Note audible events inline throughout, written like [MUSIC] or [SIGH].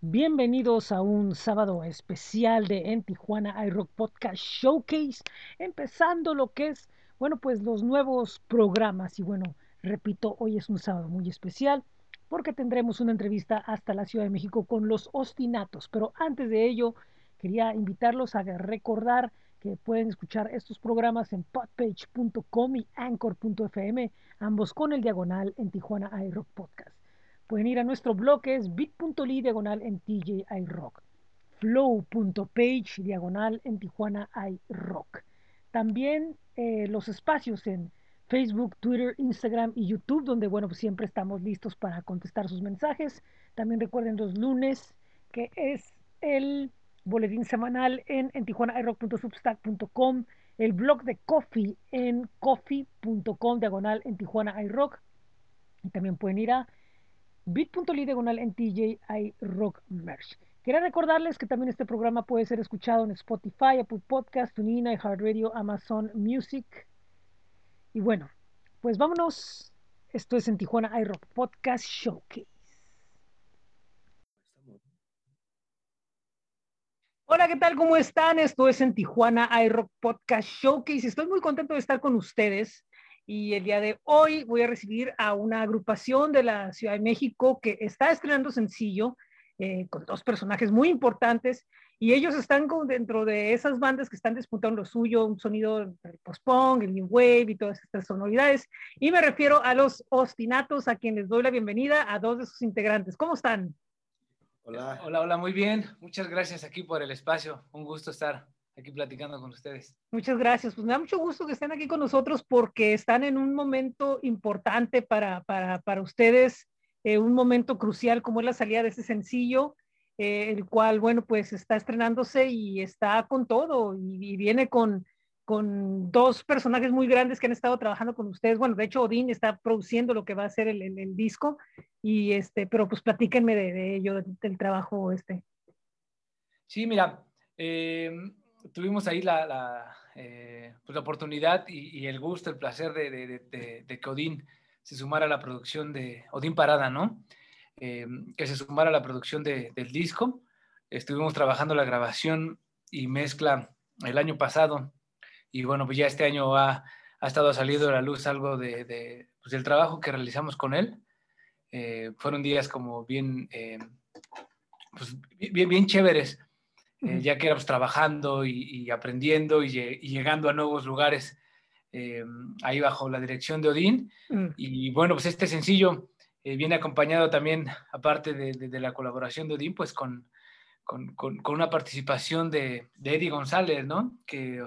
Bienvenidos a un sábado especial de En Tijuana iRock Podcast Showcase, empezando lo que es, bueno, pues los nuevos programas. Y bueno, repito, hoy es un sábado muy especial porque tendremos una entrevista hasta la Ciudad de México con los ostinatos. Pero antes de ello, quería invitarlos a recordar que pueden escuchar estos programas en podpage.com y anchor.fm, ambos con el diagonal en Tijuana iRock Podcast. Pueden ir a nuestro blog que es bit.ly diagonal en TJ iRock, flow.page diagonal en Tijuana iRock. También eh, los espacios en Facebook, Twitter, Instagram y YouTube, donde bueno, pues siempre estamos listos para contestar sus mensajes. También recuerden los lunes, que es el boletín semanal en, en tijuanairock.substack.com, el blog de Coffee en coffee.com diagonal en Tijuana iRock. Y también pueden ir a bit.ly diagonal en TJ iRock Merch. Quería recordarles que también este programa puede ser escuchado en Spotify, Apple Podcast, TuneIn, iHeartRadio, Amazon Music. Y bueno, pues vámonos. Esto es en Tijuana iRock Podcast Showcase. Hola, ¿qué tal? ¿Cómo están? Esto es en Tijuana iRock Podcast Showcase. Estoy muy contento de estar con ustedes y el día de hoy voy a recibir a una agrupación de la Ciudad de México que está estrenando sencillo eh, con dos personajes muy importantes y ellos están dentro de esas bandas que están disputando lo suyo, un sonido del post-punk, el new wave y todas estas sonoridades. Y me refiero a los ostinatos a quienes doy la bienvenida a dos de sus integrantes. ¿Cómo están? Hola. Hola, hola, muy bien. Muchas gracias aquí por el espacio. Un gusto estar aquí platicando con ustedes. Muchas gracias. Pues me da mucho gusto que estén aquí con nosotros porque están en un momento importante para, para, para ustedes, eh, un momento crucial como es la salida de ese sencillo, eh, el cual, bueno, pues está estrenándose y está con todo y, y viene con, con dos personajes muy grandes que han estado trabajando con ustedes. Bueno, de hecho, Odín está produciendo lo que va a ser el, el, el disco, y este, pero pues platíquenme de, de ello, del, del, trabajo este. Sí, mira, eh, tuvimos ahí la, la, eh, pues la oportunidad y, y, el gusto, el placer de, de, de, de, que Odín se sumara a la producción de Odín Parada, ¿no? Eh, que se sumara a la producción del disco. Estuvimos trabajando la grabación y mezcla el año pasado y bueno, pues ya este año ha, ha estado saliendo a la luz algo de, pues del trabajo que realizamos con él. Eh, fueron días como bien, eh, pues bien, bien chéveres, eh, ya que éramos trabajando y, y aprendiendo y, y, llegando a nuevos lugares eh, ahí bajo la dirección de Odín. Mm. Y bueno, pues este sencillo viene acompañado también, aparte de, de, de, la colaboración de Odín, pues con, con, con, con una participación de, de, Eddie González, ¿no? Que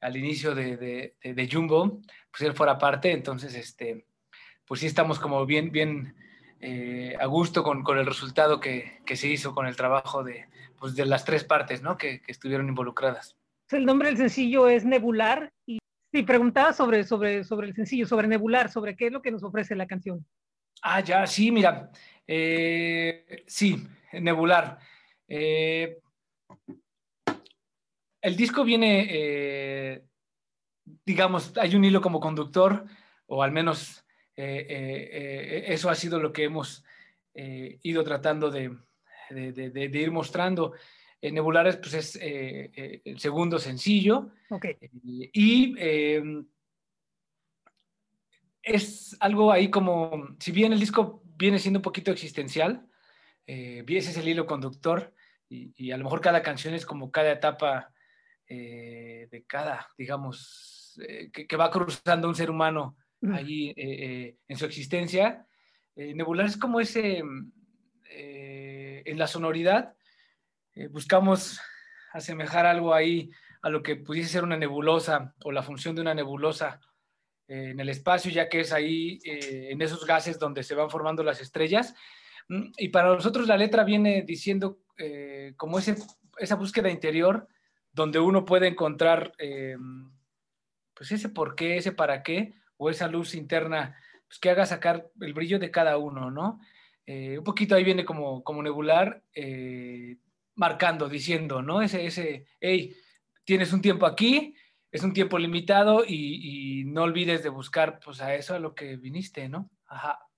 al inicio de, de, de, Jumbo, pues él fuera parte, entonces, este, pues sí estamos como bien, bien eh, a gusto con, con el resultado que, que, se hizo con el trabajo de, pues de las tres partes, ¿no? Que, que, estuvieron involucradas. El nombre del sencillo es Nebular y sí, preguntaba sobre, sobre, sobre el sencillo, sobre Nebular, sobre qué es lo que nos ofrece la canción. Ah, ya, sí, mira, eh, sí, Nebular. Eh, el disco viene, eh, digamos, hay un hilo como conductor, o al menos eso ha sido lo que hemos ido tratando de, de, de, de, ir mostrando. Nebulares, pues es el segundo sencillo. Okay. y es algo ahí como, si bien el disco viene siendo un poquito existencial, ese es el hilo conductor, y, y, a lo mejor cada canción es como cada etapa eh, de cada, digamos, eh, que, que, va cruzando un ser humano ahí eh, en su existencia. Nebular es como ese, en la sonoridad, buscamos asemejar algo ahí a lo que pudiese ser una nebulosa o la función de una nebulosa en el espacio, ya que es ahí en esos gases donde se van formando las estrellas. Mm, y para nosotros la letra viene diciendo como ese, esa búsqueda interior, donde uno puede encontrar eh, pues ese por qué, ese para qué, o esa luz interna pues que haga sacar el brillo de cada uno, ¿no? Eh, un poquito ahí viene como, como nebular, eh, marcando, diciendo, ¿no? Ese, ese, hey, tienes un tiempo aquí, es un tiempo limitado y, y no olvides de buscar pues a eso a lo que viniste, ¿no? Ajá.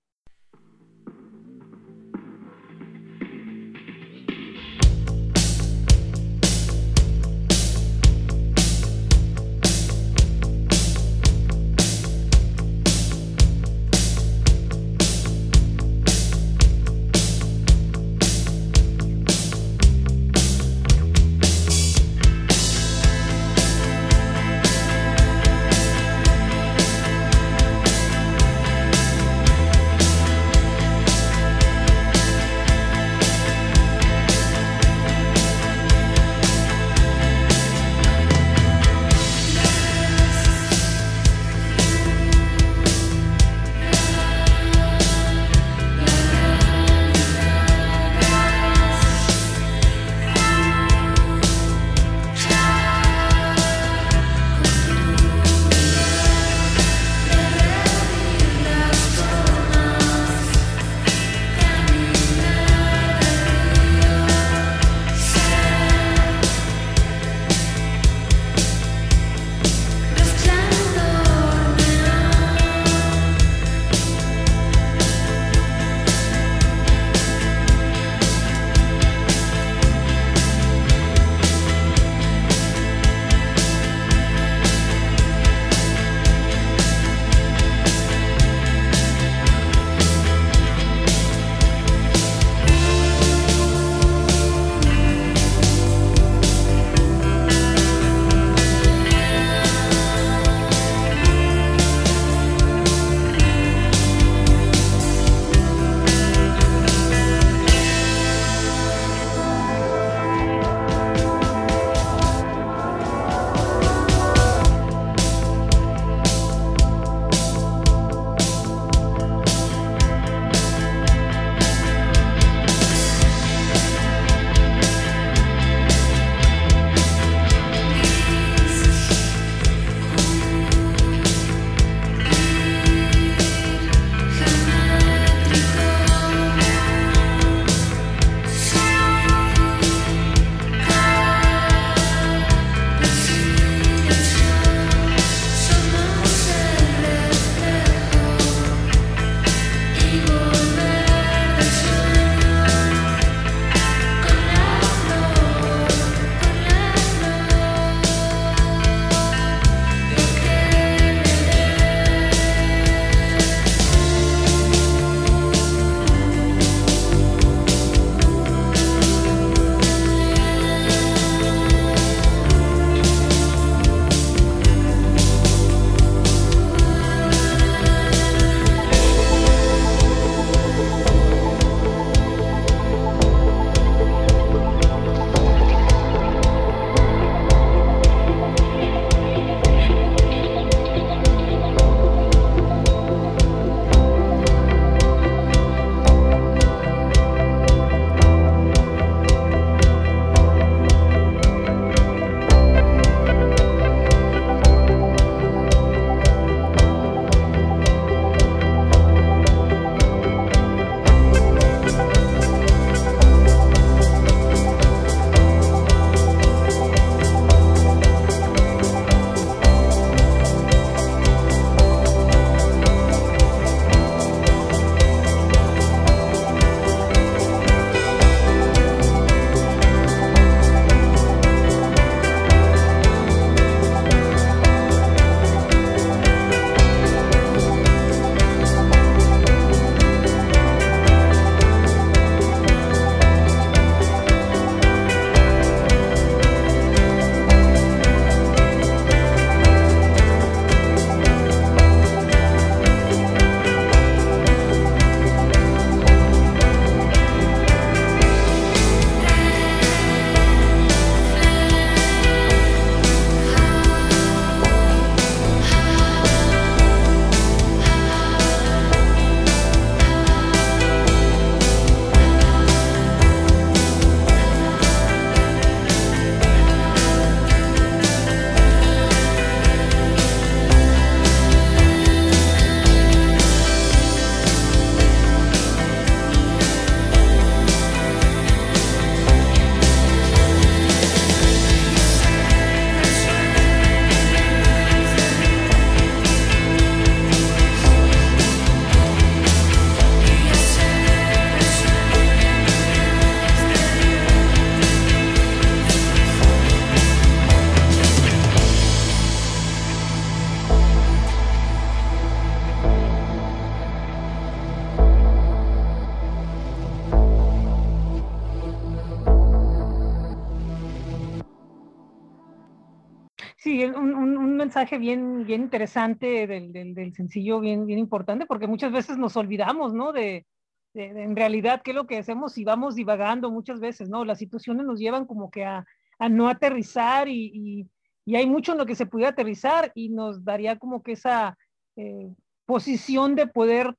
Mensaje bien, bien interesante del, del, del, sencillo, bien, bien importante, porque muchas veces nos olvidamos, ¿no? De, de, en realidad qué es lo que hacemos y vamos divagando muchas veces, ¿no? Las situaciones nos llevan como que a, a no aterrizar y, y, y, hay mucho en lo que se puede aterrizar y nos daría como que esa eh, posición de poder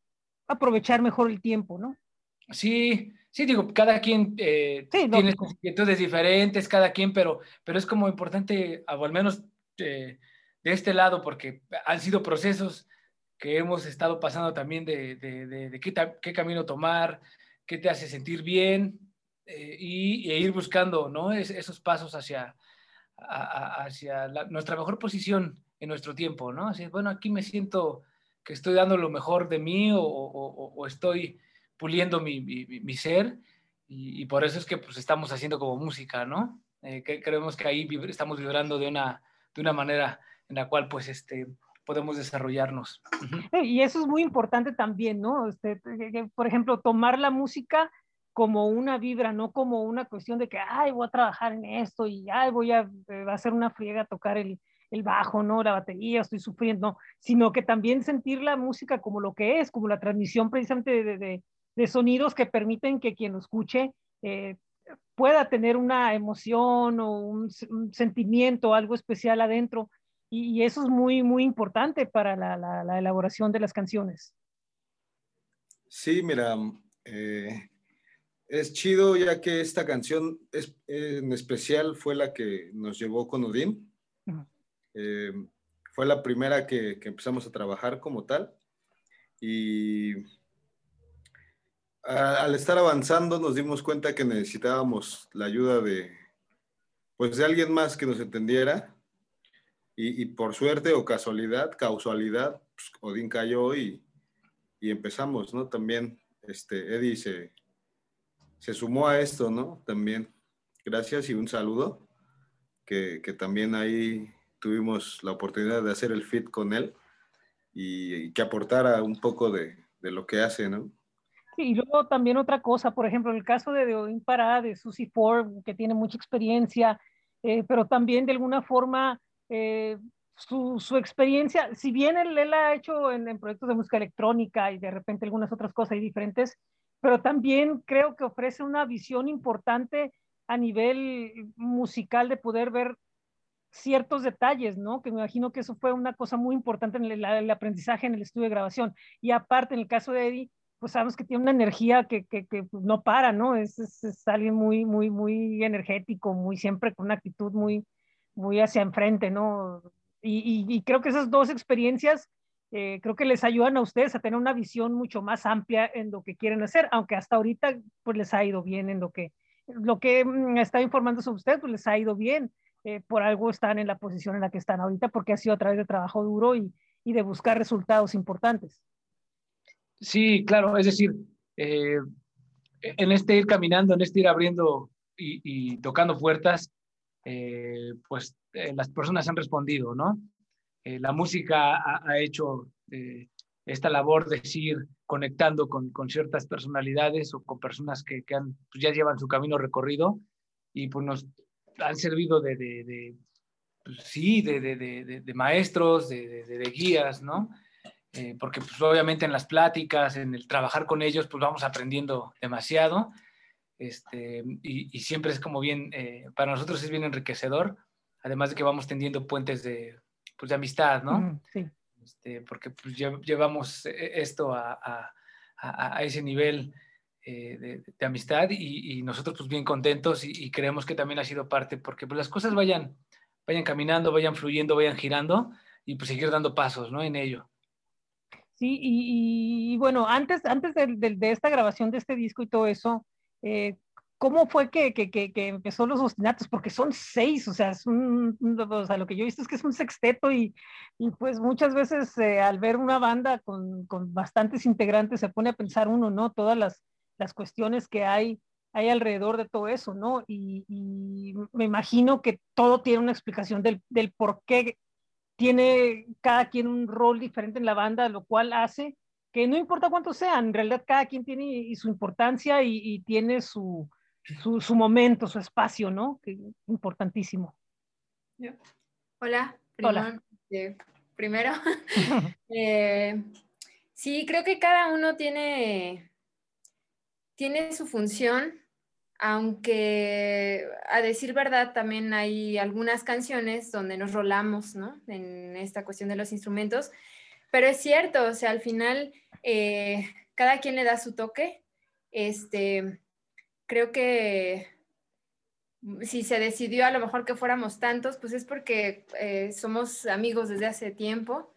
aprovechar mejor el tiempo, ¿no? Sí, sí, digo, cada quien eh, tiene inquietudes diferentes, cada quien, pero, pero es como importante, o al menos de, este lado, porque han sido procesos que hemos estado pasando también de, de, qué, camino tomar, qué te hace sentir bien eh, y, e ir buscando ¿no? esos pasos hacia, hacia nuestra mejor posición en nuestro tiempo, ¿no? Así, bueno, aquí me siento que estoy dando lo mejor de mí o, estoy puliendo mi, mi, ser y, por eso es que pues estamos haciendo como música, ¿no? Eh, que creemos que ahí estamos vibrando de una de una manera en la cual pues este, podemos desarrollarnos. Y eso es muy importante también, ¿no? Este, por ejemplo, tomar la música como una vibra, no como una cuestión de que, ay, voy a trabajar en esto y, ay, voy a, eh, hacer una friega a tocar el, el, bajo, ¿no? La batería, estoy sufriendo, sino que también sentir la música como lo que es, como la transmisión precisamente de, de, de sonidos que permiten que quien lo escuche eh, pueda tener una emoción o un, sentimiento, algo especial adentro. Y, eso es muy, muy importante para la, elaboración de las canciones. Sí, mira, eh, es chido ya que esta canción es, en especial fue la que nos llevó con Odín. Eh, fue la primera que, que empezamos a trabajar como tal. Y al estar avanzando nos dimos cuenta que necesitábamos la ayuda de, pues de alguien más que nos entendiera y, por suerte o casualidad, causalidad, pues, Odín cayó y, y, empezamos, ¿no? También este, Eddie se, se sumó a esto, ¿no? También, gracias y un saludo, que, que también ahí tuvimos la oportunidad de hacer el fit con él y, y que aportara un poco de, de lo que hace, ¿no? y luego también otra cosa, por ejemplo, el caso de Odin Pará, de Susie Ford, que tiene mucha experiencia, eh, pero también de alguna forma eh, su, experiencia, si bien él, él ha hecho en, proyectos de música electrónica y de repente algunas otras cosas diferentes, pero también creo que ofrece una visión importante a nivel musical de poder ver ciertos detalles, ¿no? Que me imagino que eso fue una cosa muy importante en el, aprendizaje en el estudio de grabación. Y aparte, en el caso de Eddie, pues sabemos que tiene una energía que, que no para, ¿no? Es, es, es, alguien muy, muy, muy energético, muy siempre con una actitud muy, muy hacia enfrente, ¿no? Y, y, y creo que esas dos experiencias eh, creo que les ayudan a ustedes a tener una visión mucho más amplia en lo que quieren hacer, aunque hasta ahorita pues les ha ido bien en lo que, lo que mm, está informando sobre ustedes, pues les ha ido bien. Eh, por algo están en la posición en la que están ahorita, porque ha sido a través de trabajo duro y, y de buscar resultados importantes. Sí, claro, es decir, eh, en este ir caminando, en este ir abriendo y, tocando puertas, eh, pues eh, las personas han respondido, ¿no? la música ha, hecho esta labor de ir conectando con, con, ciertas personalidades o con personas que, que han, pues ya llevan su camino recorrido y pues nos han servido de, de, pues sí, de, de, maestros, de, guías, ¿no? Eh, porque pues, obviamente en las pláticas, en el trabajar con ellos, pues vamos aprendiendo demasiado. Este, y, siempre es como bien, eh, para nosotros es bien enriquecedor, además de que vamos tendiendo puentes de, pues, de amistad, ¿no? sí. Este, porque pues, llevamos e, esto a, a, a ese nivel eh, de, de, amistad y, y, nosotros pues bien contentos y, y, creemos que también ha sido parte, porque pues las cosas vayan, vayan caminando, vayan fluyendo, vayan girando y pues seguir dando pasos, ¿no? En ello. Sí, y, y, bueno, antes, antes de, de, de, esta grabación de este disco y todo eso, eh, ¿cómo fue que, que, que, que, empezó los ostinatos? Porque son seis, o sea, es un, o sea, lo que yo he visto es que es un sexteto y, y pues muchas veces eh, al ver una banda con, con, bastantes integrantes se pone a pensar uno, ¿no? Todas las, las cuestiones que hay, hay alrededor de todo eso, ¿no? Y, y me imagino que todo tiene una explicación del, del por qué tiene cada quien un rol diferente en la banda, lo cual hace que no importa cuántos sean, en realidad cada quien tiene su importancia y, y tiene su, su, su, momento, su espacio, ¿no? Que importantísimo. Yeah. Hola, Hola. Eh, primero. [LAUGHS] [LAUGHS] Eh, sí, creo que cada uno tiene, tiene su función, aunque a decir verdad también hay algunas canciones donde nos rolamos, ¿no? En esta cuestión de los instrumentos, pero es cierto, o sea, al final eh, cada quien le da su toque. Este, creo que si se decidió a lo mejor que fuéramos tantos, pues es porque eh, somos amigos desde hace tiempo.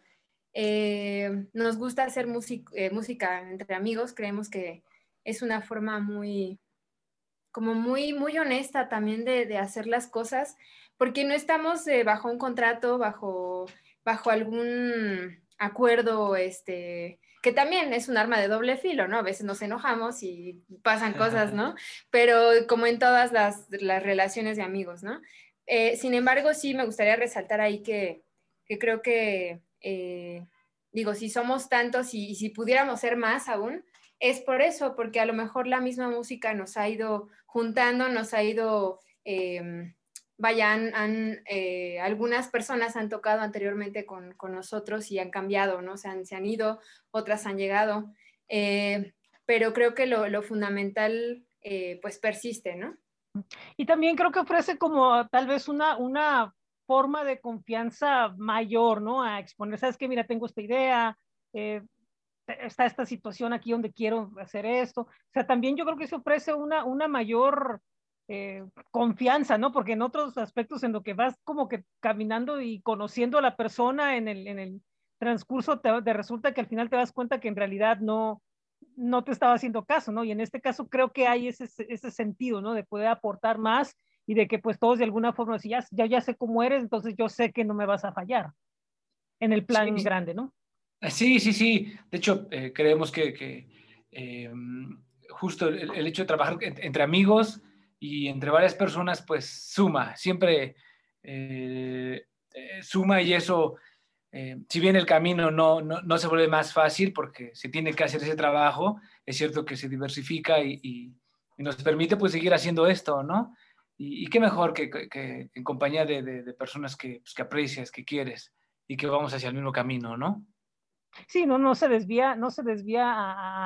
Eh, nos gusta hacer música entre amigos, creemos que es una forma muy, como muy, muy honesta también de, de hacer las cosas, porque no estamos bajo un contrato, bajo, bajo algún acuerdo, este, que también es un arma de doble filo, ¿no? A veces nos enojamos y pasan cosas, ¿no? Pero como en todas las, relaciones de amigos, ¿no? Eh, sin embargo, sí me gustaría resaltar ahí que, creo que, eh, digo, si somos tantos y, si pudiéramos ser más aún, es por eso, porque a lo mejor la misma música nos ha ido juntando, nos ha ido... Em, vaya, han, eh, algunas personas han tocado anteriormente con, nosotros y han cambiado, ¿no? Se han, se han ido, otras han llegado, eh, pero creo que lo, fundamental eh, pues persiste, ¿no? Y también creo que ofrece como tal vez una, una forma de confianza mayor, ¿no? A exponer, sabes que mira, tengo esta idea, está esta situación aquí donde quiero hacer esto. O sea, también yo creo que se ofrece una, una mayor eh, confianza, ¿no? Porque en otros aspectos en lo que vas como que caminando y conociendo a la persona en el, en el transcurso, te, resulta que al final te das cuenta que en realidad no, no te estaba haciendo caso, ¿no? Y en este caso creo que hay ese, ese sentido, ¿no? De poder aportar más y de que pues todos de alguna forma, si ya, ya, ya sé cómo eres, entonces yo sé que no me vas a fallar en el plan grande, ¿no? Sí, sí, sí. De hecho, eh, creemos que, que eh, justo el, el, hecho de trabajar entre amigos, y entre varias personas, pues suma, siempre eh, eh, suma y eso, eh, si bien el camino no, no, se vuelve más fácil porque se tiene que hacer ese trabajo, es cierto que se diversifica y, nos permite pues seguir haciendo esto, ¿no? Y, qué mejor que, que, en compañía de, de, personas que, pues, que aprecias, que quieres y que vamos hacia el mismo camino, ¿no? Sí, no, no se desvía, no se desvía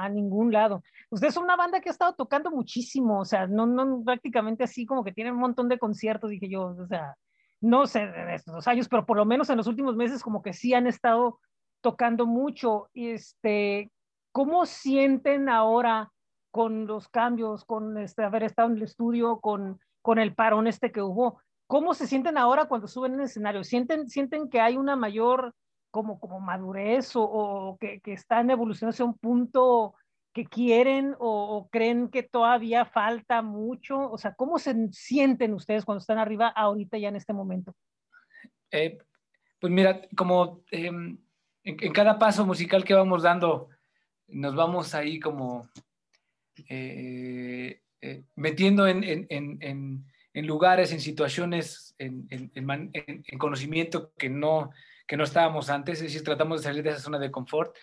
a, ningún lado. Ustedes son una banda que ha estado tocando muchísimo, o sea, no, no prácticamente así como que tienen un montón de conciertos, dije yo, o sea, no sé de estos años, pero por lo menos en los últimos meses como que sí han estado tocando mucho. Este, ¿cómo sienten ahora con los cambios, con este, haber estado en el estudio, con, con el parón este que hubo? ¿Cómo se sienten ahora cuando suben en el escenario? ¿Sienten, sienten que hay una mayor como, como madurez o, que, que, están evolucionando hacia un punto que quieren o, creen que todavía falta mucho? O sea, ¿cómo se sienten ustedes cuando están arriba ahorita ya en este momento? Eh, pues mira, como em, en, cada paso musical que vamos dando, nos vamos ahí como eh, eh, metiendo en, en, en, en, lugares, en situaciones, en, conocimiento que no, que no estábamos antes, es decir, tratamos de salir de esa zona de confort.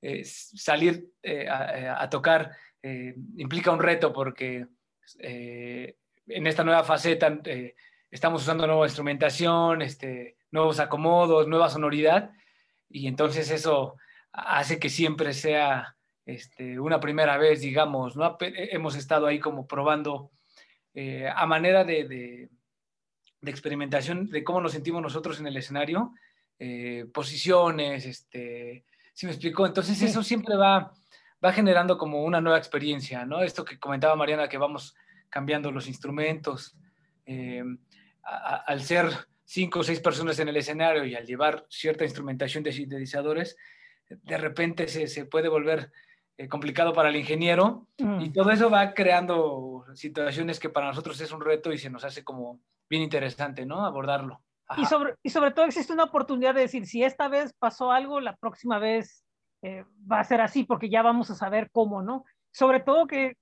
Eh, salir eh, eh, a, tocar implica un reto porque en esta nueva faceta estamos usando nueva instrumentación, este, nuevos acomodos, nueva sonoridad, y entonces eso hace que siempre sea este, una primera vez, digamos, ¿no? Hemos estado ahí como probando a manera de, de, de, experimentación de cómo nos sentimos nosotros en el escenario eh, posiciones, este, si me explicó? Entonces eso siempre va, va generando como una nueva experiencia, ¿no? Esto que comentaba Mariana, que vamos cambiando los instrumentos, eh, al ser cinco o seis personas en el escenario y al llevar cierta instrumentación de sintetizadores, de repente se, se puede volver eh, complicado para el ingeniero y mm. todo eso va creando situaciones que para nosotros es un reto y se nos hace como bien interesante, ¿no? Abordarlo. Y sobre, y sobre todo existe una oportunidad de decir, si esta vez pasó algo, la próxima vez eh, va a ser así, porque ya vamos a saber cómo, ¿no? Sobre todo que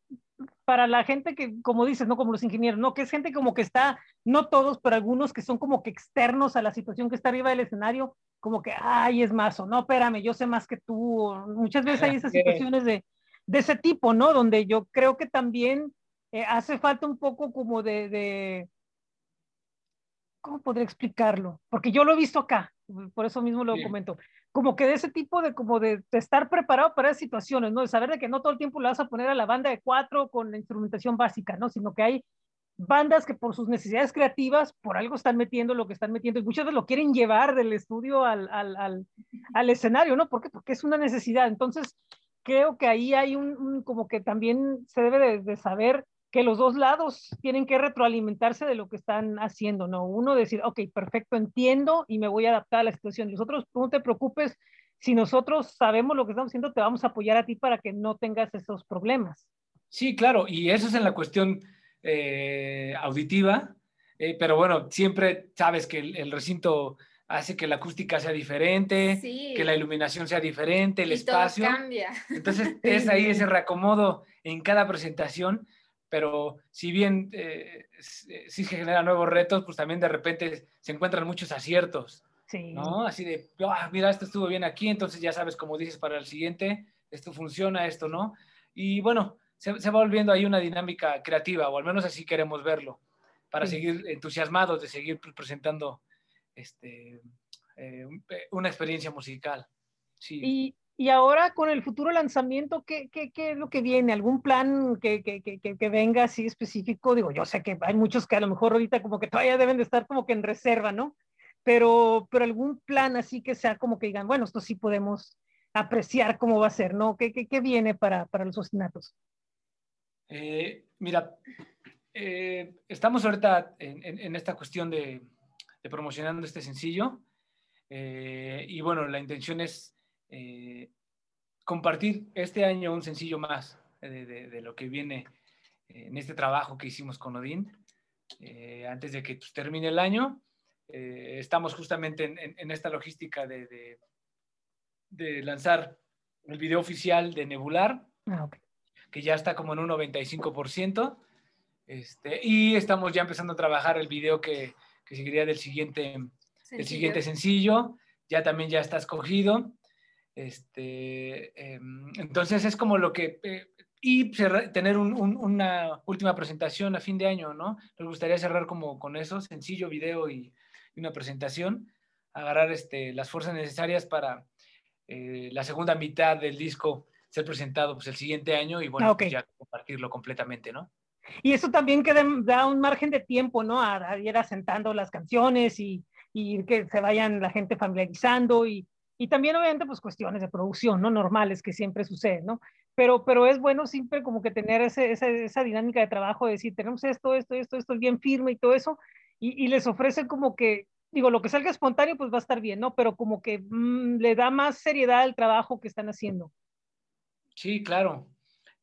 para la gente que, como dices, no como los ingenieros, no, que es gente como que está, no todos, pero algunos que son como que externos a la situación que está arriba del escenario, como que, ay, es más, o no, espérame, yo sé más que tú. Muchas veces hay esas situaciones de, de ese tipo, ¿no? Donde yo creo que también eh, hace falta un poco como de ¿cómo podría explicarlo? Porque yo lo he visto acá, por eso mismo lo comento. Como que de ese tipo de, como de, estar preparado para esas situaciones, ¿no? De saber de que no todo el tiempo le vas a poner a la banda de cuatro con la instrumentación básica, ¿no? Sino que hay bandas que por sus necesidades creativas, por algo están metiendo lo que están metiendo, y muchas veces lo quieren llevar del estudio al, al, al, al escenario, ¿no? ¿Por qué? Porque es una necesidad. Entonces, creo que ahí hay un, como que también se debe de, saber que los dos lados tienen que retroalimentarse de lo que están haciendo, ¿no? Uno decir, ok, perfecto, entiendo y me voy a adaptar a la situación. Los otros, no te preocupes, si nosotros sabemos lo que estamos haciendo, te vamos a apoyar a ti para que no tengas esos problemas. Sí, claro, y eso es en la cuestión eh, auditiva, eh, pero bueno, siempre sabes que el, recinto hace que la acústica sea diferente, que la iluminación sea diferente, el espacio. cambia. Entonces [LAUGHS] es ahí ese reacomodo en cada presentación, pero si bien eh, sí se genera nuevos retos, pues también de repente se encuentran muchos aciertos. Sí. ¿No? Así de, ah, mira, esto estuvo bien aquí, entonces ya sabes, como dices, para el siguiente, esto funciona, esto no. Y bueno, se, va volviendo ahí una dinámica creativa, o al menos así queremos verlo, para seguir entusiasmados de seguir presentando este, eh, eh, una experiencia musical. Sí. Y, y, ahora con el futuro lanzamiento, ¿qué, qué, qué es lo que viene? ¿Algún plan que, que, que, venga así específico? Digo, yo sé que hay muchos que a lo mejor ahorita como que todavía deben de estar como que en reserva, ¿no? Pero, pero algún plan así que sea como que digan, bueno, esto sí podemos apreciar cómo va a ser, ¿no? ¿Qué, qué, viene para, para los ostinatos? Eh, mira, eh, estamos ahorita en, esta cuestión de, promocionando este sencillo eh, y bueno, la intención es compartir este año un sencillo más de, lo que viene en este trabajo que hicimos con Odín antes de que pues, termine el año. estamos justamente en, esta logística de, lanzar el video oficial de Nebular. Ah, que ya está como en un 95%. Este, y estamos ya empezando a trabajar el video que, que seguiría del siguiente, sencillo. siguiente sencillo. Ya también ya está escogido. Este, em, entonces es como lo que... Eh, y tener una última presentación a fin de año, ¿no? Nos gustaría cerrar como con eso, sencillo video y, una presentación, agarrar este, las fuerzas necesarias para eh, la segunda mitad del disco ser presentado pues, el siguiente año y bueno, pues, ya compartirlo completamente, ¿no? Y eso también que da un margen de tiempo, ¿no? A, ir asentando las canciones y, y, que se vayan la gente familiarizando y, y también obviamente pues cuestiones de producción, ¿no? Normales que siempre suceden, ¿no? Pero, pero es bueno siempre como que tener ese, esa, esa, dinámica de trabajo, de decir, tenemos esto, esto, esto, esto es bien firme y todo eso, y, y les ofrece como que, digo, lo que salga espontáneo pues va a estar bien, ¿no? Pero como que mm, le da más seriedad al trabajo que están haciendo. Sí, claro,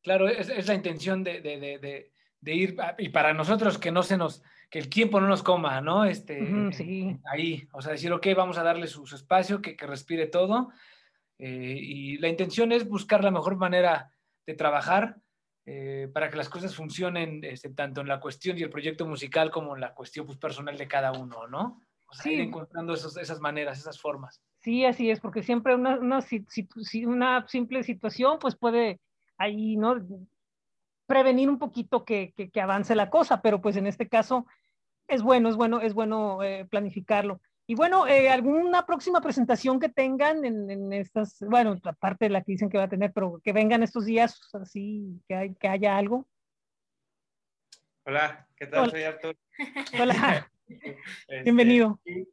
claro, es, la intención de, ir, y para nosotros que no se nos, que el tiempo no nos coma, ¿no? Este, sí. Ahí, o sea, decir, ok, vamos a darle su, espacio, que, respire todo, eh, y la intención es buscar la mejor manera de trabajar eh, para que las cosas funcionen este, tanto en la cuestión y el proyecto musical como en la cuestión pues, personal de cada uno, ¿no? O sea, ir encontrando esas maneras, esas formas. Sí, así es, porque siempre una, una, una simple situación pues puede ahí, ¿no? Prevenir un poquito que, que, avance la cosa, pero pues en este caso es bueno, es bueno, es bueno eh, planificarlo. Y bueno, eh, ¿alguna próxima presentación que tengan en, en, estas, bueno, aparte de la que dicen que va a tener, pero que vengan estos días, así, que, hay, que haya algo? Hola, ¿qué tal? Soy Artur. Hola, [LAUGHS] bienvenido. Este,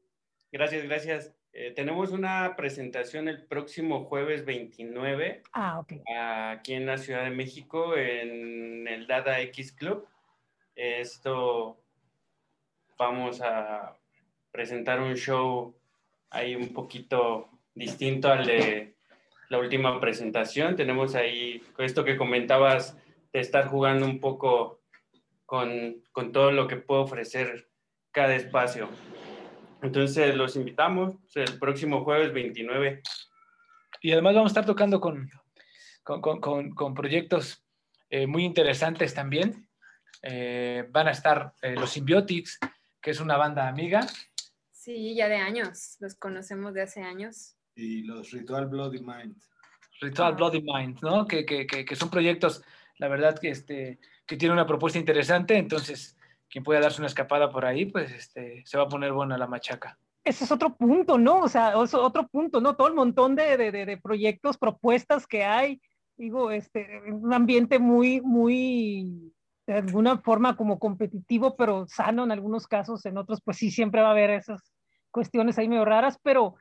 gracias, gracias. Eh, tenemos una presentación el próximo jueves 29 ah, aquí en la Ciudad de México en el Dada X Club. Esto vamos a presentar un show ahí un poquito distinto al de la última presentación. Tenemos ahí esto que comentabas de estar jugando un poco con, con todo lo que puede ofrecer cada espacio. Entonces los invitamos el próximo jueves 29. Y además vamos a estar tocando con, con, proyectos eh, muy interesantes también. Eh, van a estar eh, los Symbiotics, que es una banda amiga. Sí, ya de años, los conocemos de hace años. Y los Ritual Bloody Mind. Ritual Bloody Mind, ¿no? Que, son proyectos, la verdad, que, este, que tienen una propuesta interesante, entonces quien pueda darse una escapada por ahí, pues este, se va a poner buena la machaca. Ese es otro punto, ¿no? O sea, otro punto, ¿no? Todo el montón de, de, de proyectos, propuestas que hay, digo, este, un ambiente muy, muy, de alguna forma como competitivo, pero sano en algunos casos, en otros pues sí, siempre va a haber esas cuestiones ahí medio raras, pero,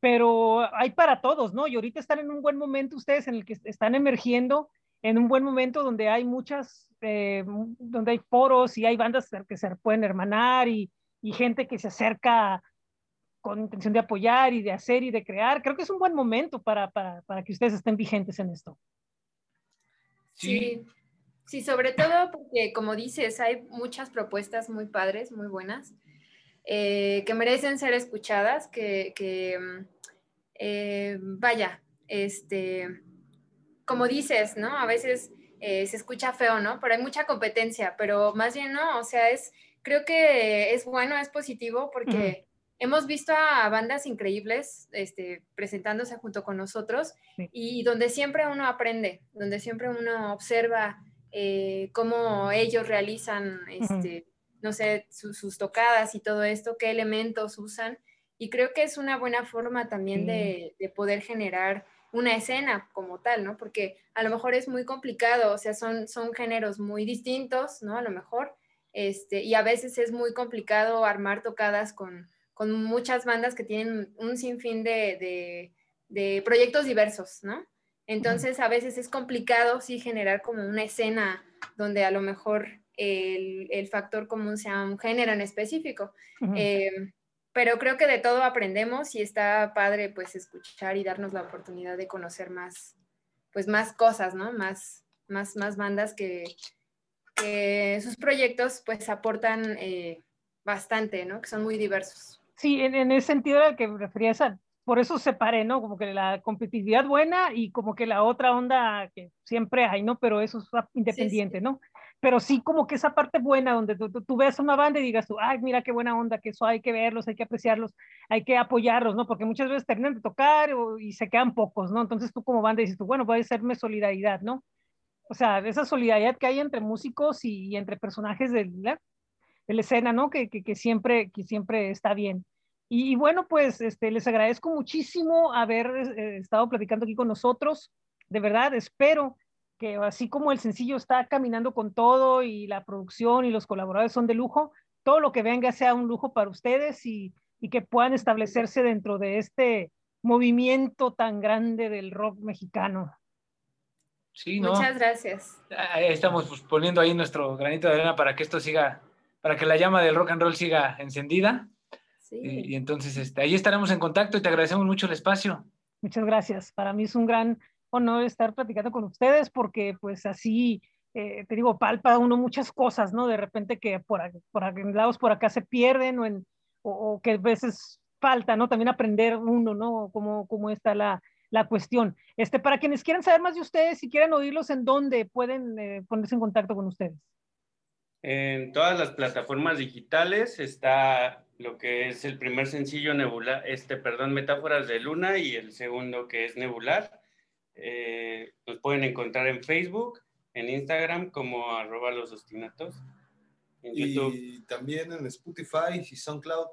pero hay para todos, ¿no? Y ahorita están en un buen momento ustedes en el que están emergiendo en un buen momento donde hay muchas, eh, donde hay foros y hay bandas que se pueden hermanar y, y gente que se acerca con intención de apoyar y de hacer y de crear. Creo que es un buen momento para, para, para que ustedes estén vigentes en esto. Sí. sí, sobre todo porque, como dices, hay muchas propuestas muy padres, muy buenas, eh, que merecen ser escuchadas, que, que eh, vaya, este, como dices, ¿no? A veces eh, se escucha feo, ¿no? Pero hay mucha competencia, pero más bien no, o sea, es, creo que es bueno, es positivo porque hemos visto a bandas increíbles este, presentándose junto con nosotros y donde siempre uno aprende, donde siempre uno observa eh, cómo ellos realizan, este, no sé, sus tocadas y todo esto, qué elementos usan. Y creo que es una buena forma también de, de, poder generar una escena como tal, ¿no? Porque a lo mejor es muy complicado, o sea, son, son géneros muy distintos, ¿no? A lo mejor, este, y a veces es muy complicado armar tocadas con, con muchas bandas que tienen un sinfín de, de, proyectos diversos, ¿no? Entonces a veces es complicado sí generar como una escena donde a lo mejor el, el factor común sea un género en específico. Eh, pero creo que de todo aprendemos y está padre pues escuchar y darnos la oportunidad de conocer más, pues más cosas, ¿no? Más, más, más bandas que, que sus proyectos pues aportan eh, bastante, ¿no? Que son muy diversos. Sí, en, en ese sentido al que referías a, por eso separé, ¿no? Como que la competitividad buena y como que la otra onda que siempre hay, ¿no? Pero eso es independiente, ¿no? Pero sí como que esa parte buena donde tú, tú, ves una banda y digas tú, ay, mira qué buena onda, que eso hay que verlos, hay que apreciarlos, hay que apoyarlos, ¿no? Porque muchas veces terminan de tocar y se quedan pocos, ¿no? Entonces tú como banda dices tú, bueno, puede serme solidaridad, ¿no? O sea, esa solidaridad que hay entre músicos y, entre personajes de la, escena, ¿no? Que, siempre, que siempre está bien. Y, y, bueno, pues este, les agradezco muchísimo haber eh, estado platicando aquí con nosotros. De verdad, espero que así como el sencillo está caminando con todo y la producción y los colaboradores son de lujo, todo lo que venga sea un lujo para ustedes y, y que puedan establecerse dentro de este movimiento tan grande del rock mexicano. Sí, ¿no? Muchas gracias. Ahí estamos pues, poniendo ahí nuestro granito de arena para que esto siga para que la llama del rock and roll siga encendida. Sí. Y, y, entonces este, ahí estaremos en contacto y te agradecemos mucho el espacio. Muchas gracias. Para mí es un gran honor estar platicando con ustedes porque pues así, eh, te digo, palpa uno muchas cosas, ¿no? De repente que por, por lados por acá se pierden o, en, o, o, que a veces falta, ¿no? También aprender uno, ¿no? Cómo, cómo está la, la cuestión. Este, para quienes quieran saber más de ustedes, si quieren oírlos, ¿en dónde pueden eh, ponerse en contacto con ustedes? En todas las plataformas digitales está lo que es el primer sencillo Nebula, este, perdón, Metáforas de Luna y el segundo que es Nebular. Eh, nos pueden encontrar en Facebook, en Instagram como arroba los ostinatos. En y YouTube. también en Spotify y SoundCloud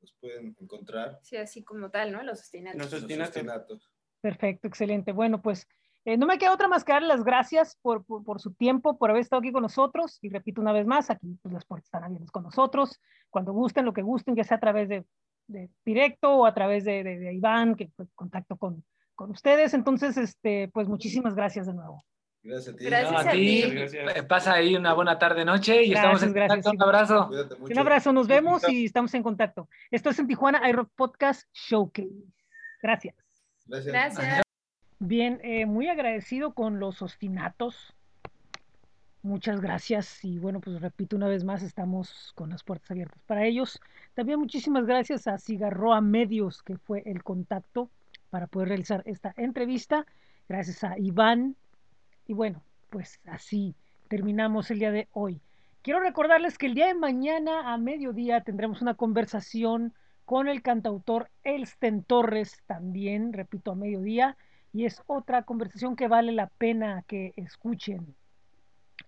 nos pueden encontrar. Sí, así como tal, ¿no? Los ostinatos. Los ostinatos. Los ostinatos. Perfecto, excelente. Bueno, pues eh, no me queda otra más que darle las gracias por, por, por, su tiempo, por haber estado aquí con nosotros. Y repito una vez más, aquí pues, las puertas están abiertas con nosotros. Cuando gusten, lo que gusten, ya sea a través de, de directo o a través de, de, de Iván, que contacto con, con, ustedes. Entonces, este, pues muchísimas gracias de nuevo. Gracias a ti. Gracias no, a, a ti. Gracias. Pasa ahí una buena tarde, noche y gracias, estamos en gracias, contacto. Un abrazo. Un abrazo, nos vemos y estamos en contacto. Esto es en Tijuana iRock Podcast Showcase. Gracias. Gracias. gracias. Bien, eh, muy agradecido con los ostinatos. Muchas gracias y bueno, pues repito una vez más, estamos con las puertas abiertas para ellos. También muchísimas gracias a Cigarroa Medios, que fue el contacto para poder realizar esta entrevista. Gracias a Iván. Y bueno, pues así terminamos el día de hoy. Quiero recordarles que el día de mañana a mediodía tendremos una conversación con el cantautor Elsten Torres, también, repito, a mediodía y es otra conversación que vale la pena que escuchen.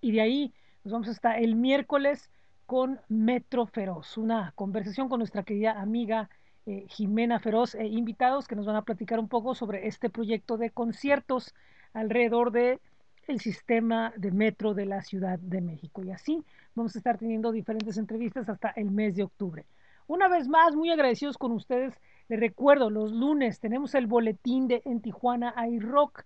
Y de ahí nos vamos hasta el miércoles con Metro Feroz, una conversación con nuestra querida amiga eh, Jimena Feroz e invitados que nos van a platicar un poco sobre este proyecto de conciertos alrededor de el sistema de metro de la Ciudad de México. Y así vamos a estar teniendo diferentes entrevistas hasta el mes de octubre. Una vez más, muy agradecidos con ustedes. Les recuerdo, los lunes tenemos el boletín de En Tijuana iRock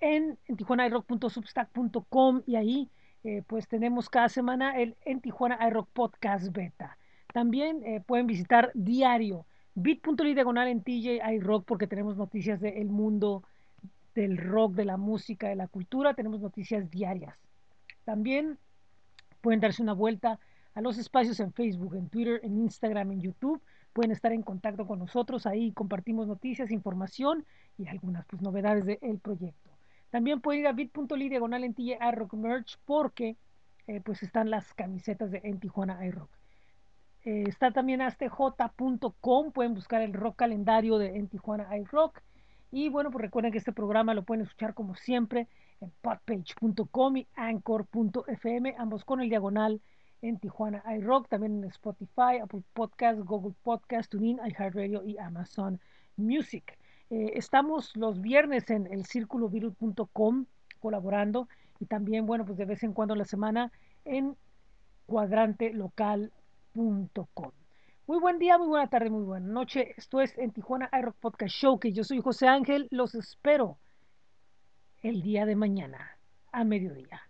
en, en tijuanairock.substack.com y ahí eh, pues tenemos cada semana el En Tijuana iRock Podcast Beta. También eh, pueden visitar diario bit.ly diagonal en TJ iRock porque tenemos noticias del mundo del rock, de la música, de la cultura. Tenemos noticias diarias. También pueden darse una vuelta a los espacios en Facebook, en Twitter, en Instagram, en YouTube. Pueden estar en contacto con nosotros. Ahí compartimos noticias, información y algunas pues, novedades del proyecto. También pueden ir a bit.ly diagonal en iRock Merch porque eh, pues están las camisetas de en Tijuana iRock. Eh, está también astj.com, pueden buscar el rock calendario de en Tijuana iRock. Y bueno, pues recuerden que este programa lo pueden escuchar como siempre en podpage.com y anchor.fm, ambos con el diagonal en Tijuana iRock, también en Spotify, Apple Podcast, Google Podcast, TuneIn, iHeartRadio y Amazon Music. Eh, estamos los viernes en el círculovirus.com colaborando y también, bueno, pues de vez en cuando la semana en cuadrantelocal.com. Muy buen día, muy buena tarde, muy buena noche. Esto es en Tijuana iRock Podcast Show, que yo soy José Ángel. Los espero el día de mañana a mediodía.